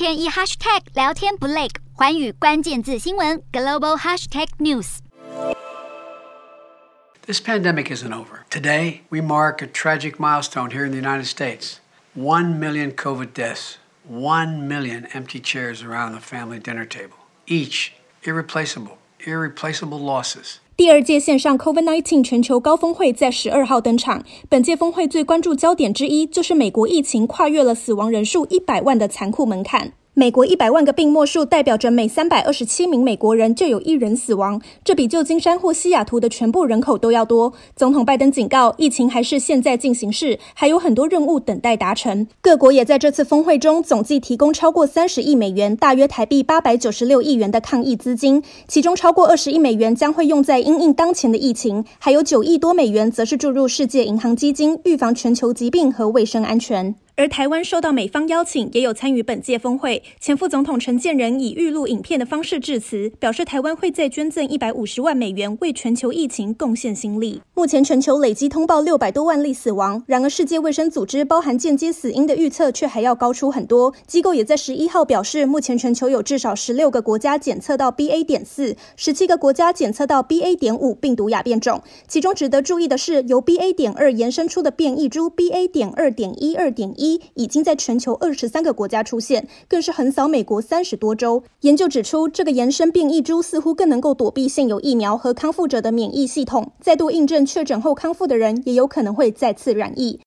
天一 hashtag 聊天不累，寰宇关键字新闻 global hashtag news。This pandemic isn't over. Today, we mark a tragic milestone here in the United States. One million COVID deaths, one million empty chairs around the family dinner table, each irreplaceable, irreplaceable losses. 第二届线上 COVID-19 全球高峰会在十二号登场。本届峰会最关注焦点之一，就是美国疫情跨越了死亡人数一百万的残酷门槛。美国一百万个病末数代表着每三百二十七名美国人就有一人死亡，这比旧金山或西雅图的全部人口都要多。总统拜登警告，疫情还是现在进行式，还有很多任务等待达成。各国也在这次峰会中总计提供超过三十亿美元，大约台币八百九十六亿元的抗疫资金，其中超过二十亿美元将会用在因应当前的疫情，还有九亿多美元则是注入世界银行基金，预防全球疾病和卫生安全。而台湾受到美方邀请，也有参与本届峰会。前副总统陈建仁以预录影片的方式致辞，表示台湾会再捐赠一百五十万美元，为全球疫情贡献心力。目前全球累计通报六百多万例死亡，然而世界卫生组织包含间接死因的预测却还要高出很多。机构也在十一号表示，目前全球有至少十六个国家检测到 BA. 点四，十七个国家检测到 BA. 点五病毒亚变种。其中值得注意的是，由 BA. 点二延伸出的变异株 BA. 点二点一二点一。一已经在全球二十三个国家出现，更是横扫美国三十多州。研究指出，这个延伸变异株似乎更能够躲避现有疫苗和康复者的免疫系统，再度印证确诊后康复的人也有可能会再次染疫。